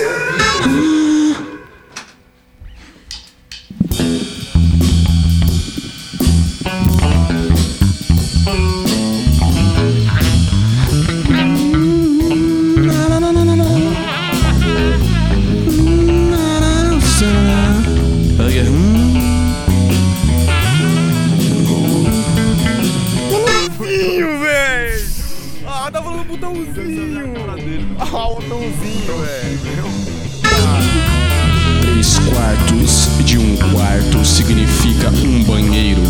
Você Ah, tá falando botãozinho! Ah, o botãozinho, velho! Três quartos de um quarto significa um banheiro.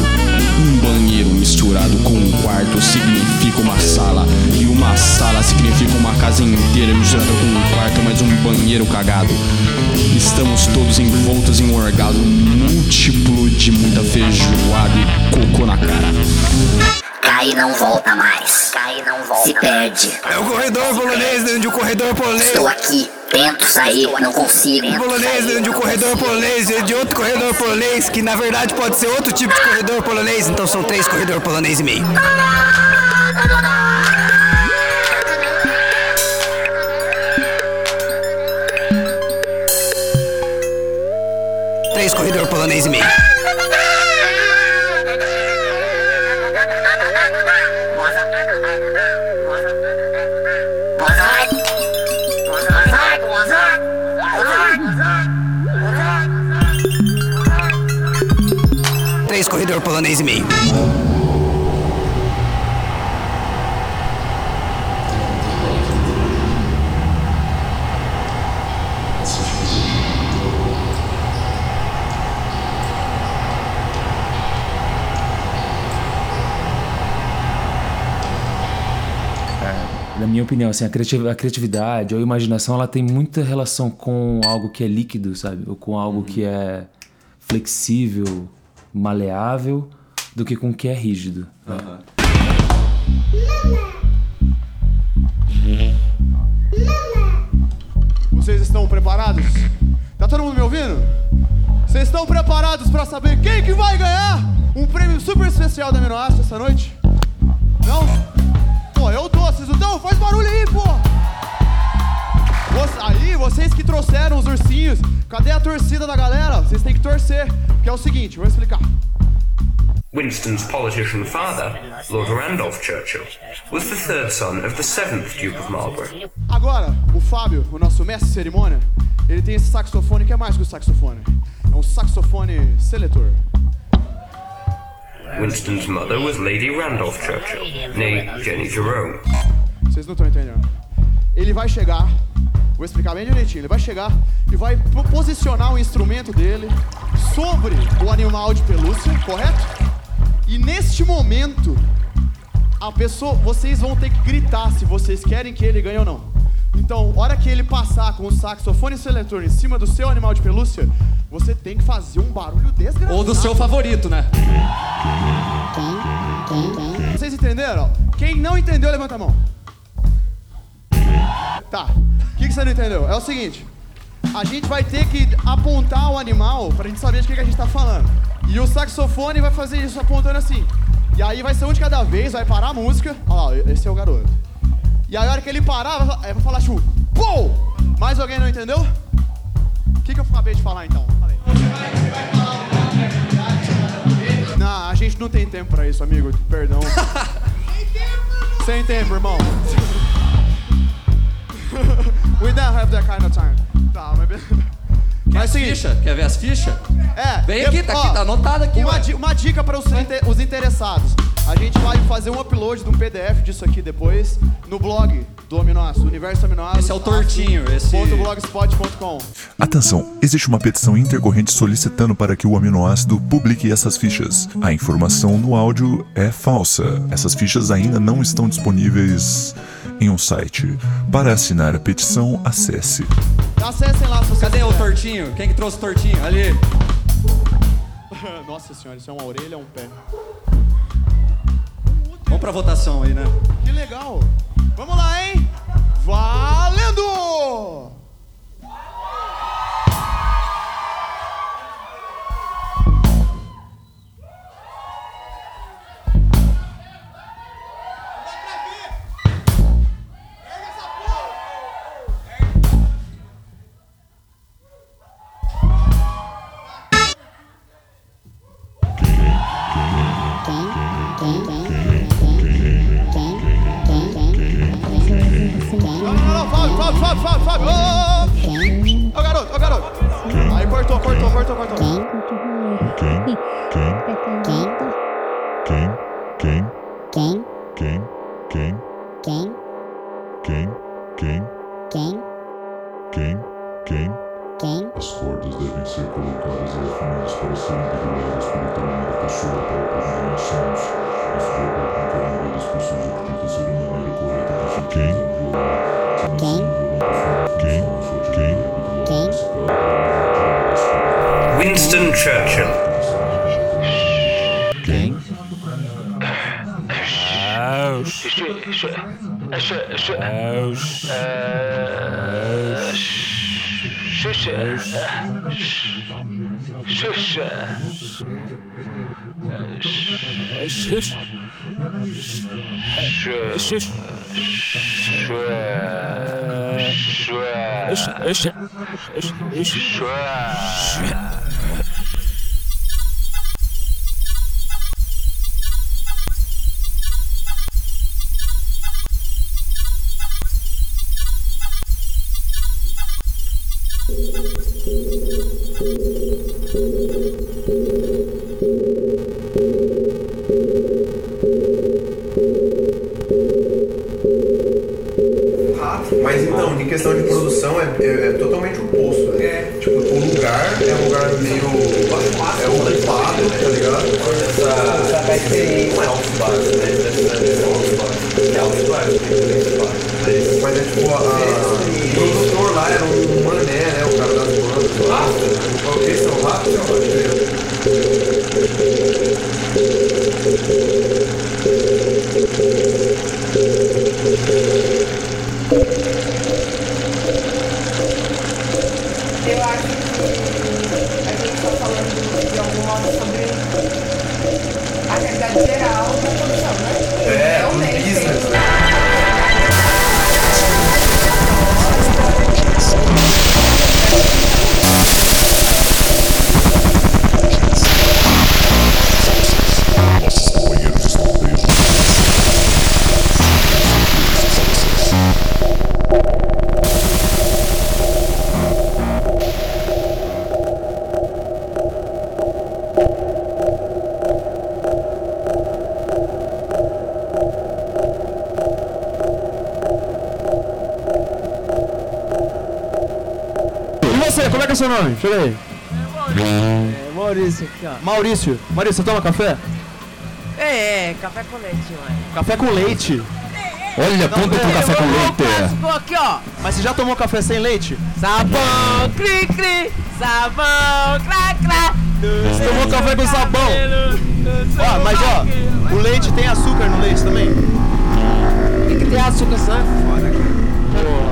Um banheiro misturado com um quarto significa uma sala. E uma sala significa uma casa inteira misturada com um quarto, mais um banheiro cagado. Estamos todos envoltos em um orgasmo múltiplo de muita feijoada e cocô na cara. Não volta mais. Cai e não volta. Se perde. É o corredor polonês dentro de um corredor polonês! Estou aqui. Tento sair, não consigo. polonês dentro de um corredor polonês e de outro corredor polonês, que na verdade pode ser outro tipo de corredor polonês, então são três corredor polonês e meio. Três corredor polonês e meio. Corredor polonês e meio. Na minha opinião, assim, a, criativ- a criatividade ou a imaginação, ela tem muita relação com algo que é líquido, sabe? Ou com algo que é flexível, maleável, do que com o que é rígido. Vocês estão preparados? Tá todo mundo me ouvindo? Vocês estão preparados pra saber quem que vai ganhar um prêmio super especial da Aminoácido essa noite? Não? Pô, eu tô, vocês não estão? Faz barulho aí, pô! Aí, vocês que trouxeram os ursinhos, cadê a torcida da galera? Vocês têm que torcer, que é o seguinte, vou explicar. Winston's politician father, Lord Randolph Churchill, was the third son of the seventh Duke of Marlborough. Agora, o Fábio, o nosso mestre de cerimônia, ele tem esse saxofone que é mais que um saxofone. É um saxofone seletor. Winston's mother was Lady Randolph Churchill, née Jenny Jerome. Vocês não estão entendendo. Ele vai chegar, vou explicar bem direitinho. Ele vai chegar e vai po- posicionar o instrumento dele sobre o animal de pelúcia, correto? E neste momento, a pessoa, vocês vão ter que gritar se vocês querem que ele ganhe ou não. Então, hora que ele passar com o saxofone seletor em cima do seu animal de pelúcia, você tem que fazer um barulho desgraçado. Ou do seu favorito, né? Vocês entenderam? Quem não entendeu, levanta a mão. Tá. O que, que você não entendeu? É o seguinte. A gente vai ter que apontar o animal pra gente saber de que, que a gente tá falando. E o saxofone vai fazer isso apontando assim. E aí vai ser um de cada vez, vai parar a música. Olha lá, esse é o garoto. E aí a hora que ele parar, vai, fa- é, vai falar tipo, pô! Mais alguém não entendeu? O que, que eu acabei de falar então? Fala aí. Não, a gente não tem tempo pra isso, amigo. Perdão. Sem tempo, irmão. We don't have that kind of time. Tá, mas beleza. Quer Mas as seguinte, fichas? Quer ver as fichas? é. Vem eu- aqui, tá ó, aqui, tá anotado aqui, Uma, ué. di- uma dica para os, inte- os interessados. A gente vai fazer um upload de um PDF disso aqui depois no blog do Aminoácido, Universo Aminoácido. Esse é o tortinho, esse- .blogspot.com. Atenção, existe uma petição intercorrente solicitando para que o aminoácido publique essas fichas. A informação no áudio é falsa. Essas fichas ainda não estão disponíveis em um site. Para assinar a petição, acesse Acessem lá se Cadê o tortinho? Quem que trouxe o tortinho? Ali. Nossa senhora, isso é uma orelha ou um pé? Vamos pra votação aí, né? Que legal. Vamos lá, hein? Valendo! Churchill. King? House. House. House. House. House. House. House. Mas então, em questão de produção, é, é- é totalmente oposto, né? Tipo, o lugar é um lugar meio. É ocupado, tá ligado? Essa. Não é base, né? É alto base. É. Mas é tipo, a, a- o produtor lá era um mané, né? O cara das bandas lá. Esse é o rato, pode crer. Eu acho que a gente está falando de algum modo sobre a realidade geral seu nome? Chega aí. É, Maurício aqui, ó. Maurício. Maurício, você toma café? É, é, café com leite, mano. Café com leite. Olha, ponto pro café com leite. Pô, aqui, ó. Mas você já tomou café sem leite? Sabão, cri, cri. Sabão, cra, cra. Você tomou café com sabão? Ó, mas ó, o leite tem açúcar no leite também? Tem que ter açúcar, é foda, cara.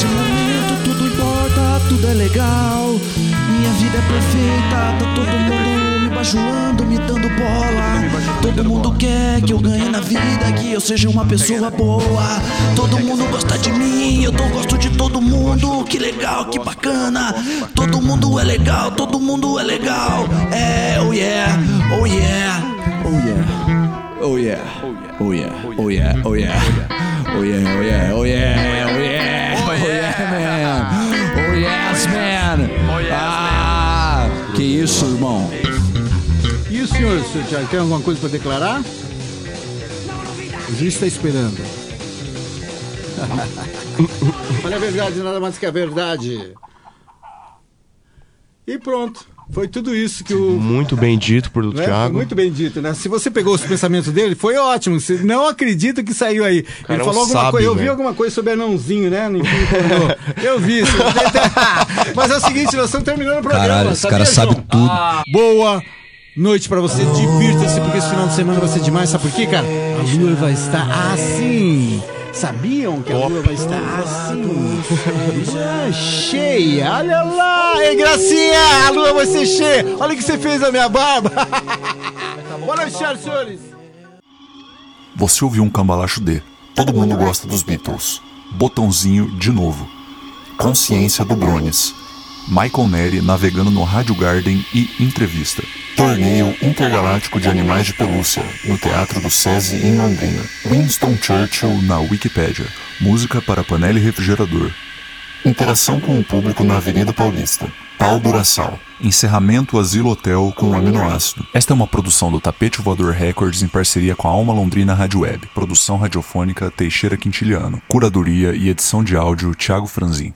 Nesse momento tudo importa, tudo é legal. Minha vida é perfeita, tá todo mundo me bajulando, me dando bola. Todo mundo quer que eu ganhe na vida, que eu seja uma pessoa boa. Todo mundo gosta de mim, eu tô gosto de todo mundo. Que legal, que bacana. Todo mundo é legal, todo mundo é legal. É, oh yeah, oh yeah, oh yeah. Oh yeah. Oh yeah. Oh yeah. Oh yeah. Oh yeah. Oh yeah. Oh yeah. Oh yeah. Oh isso, irmão? E o senhor, senhor Thiago, tem alguma coisa para declarar? O juiz está esperando. Olha a verdade, nada mais que a verdade. E pronto. Foi tudo isso que o. Muito bem dito por né? Thiago. Muito bem dito, né? Se você pegou os pensamentos dele, foi ótimo. Você não acredita que saiu aí. cara Ele é falou alguma coisa. Eu vi alguma coisa sobre anãozinho, né? Eu vi isso. Mas é o seguinte, nós estamos terminando o programa. Caralho, cara sabe João? tudo. Ah, boa noite pra você. Divirta-se, porque esse final de semana vai ser demais. Sabe por quê, cara? A lua vai estar assim. Sabiam que a lua vai estar assim? Já cheia. Olha lá. Ei, Gracinha, a lua vai ser cheia. Olha o que você fez na minha barba. Boa noite, senhoras e senhores. Você ouviu um cambalacho de Todo mundo gosta dos Beatles. Botãozinho de novo. Consciência do Brones. Michael Neri navegando no Rádio Garden e entrevista. Torneio Intergaláctico de Animais de Pelúcia, no Teatro do SESI em Londrina. Winston Churchill na Wikipédia. Música para panela e refrigerador. Interação com o público na Avenida Paulista. Pau Duraçal. Encerramento Asilo Hotel com aminoácido. Esta é uma produção do Tapete Voador Records em parceria com a Alma Londrina Rádio Web. Produção radiofônica Teixeira Quintiliano. Curadoria e edição de áudio Thiago Franzin.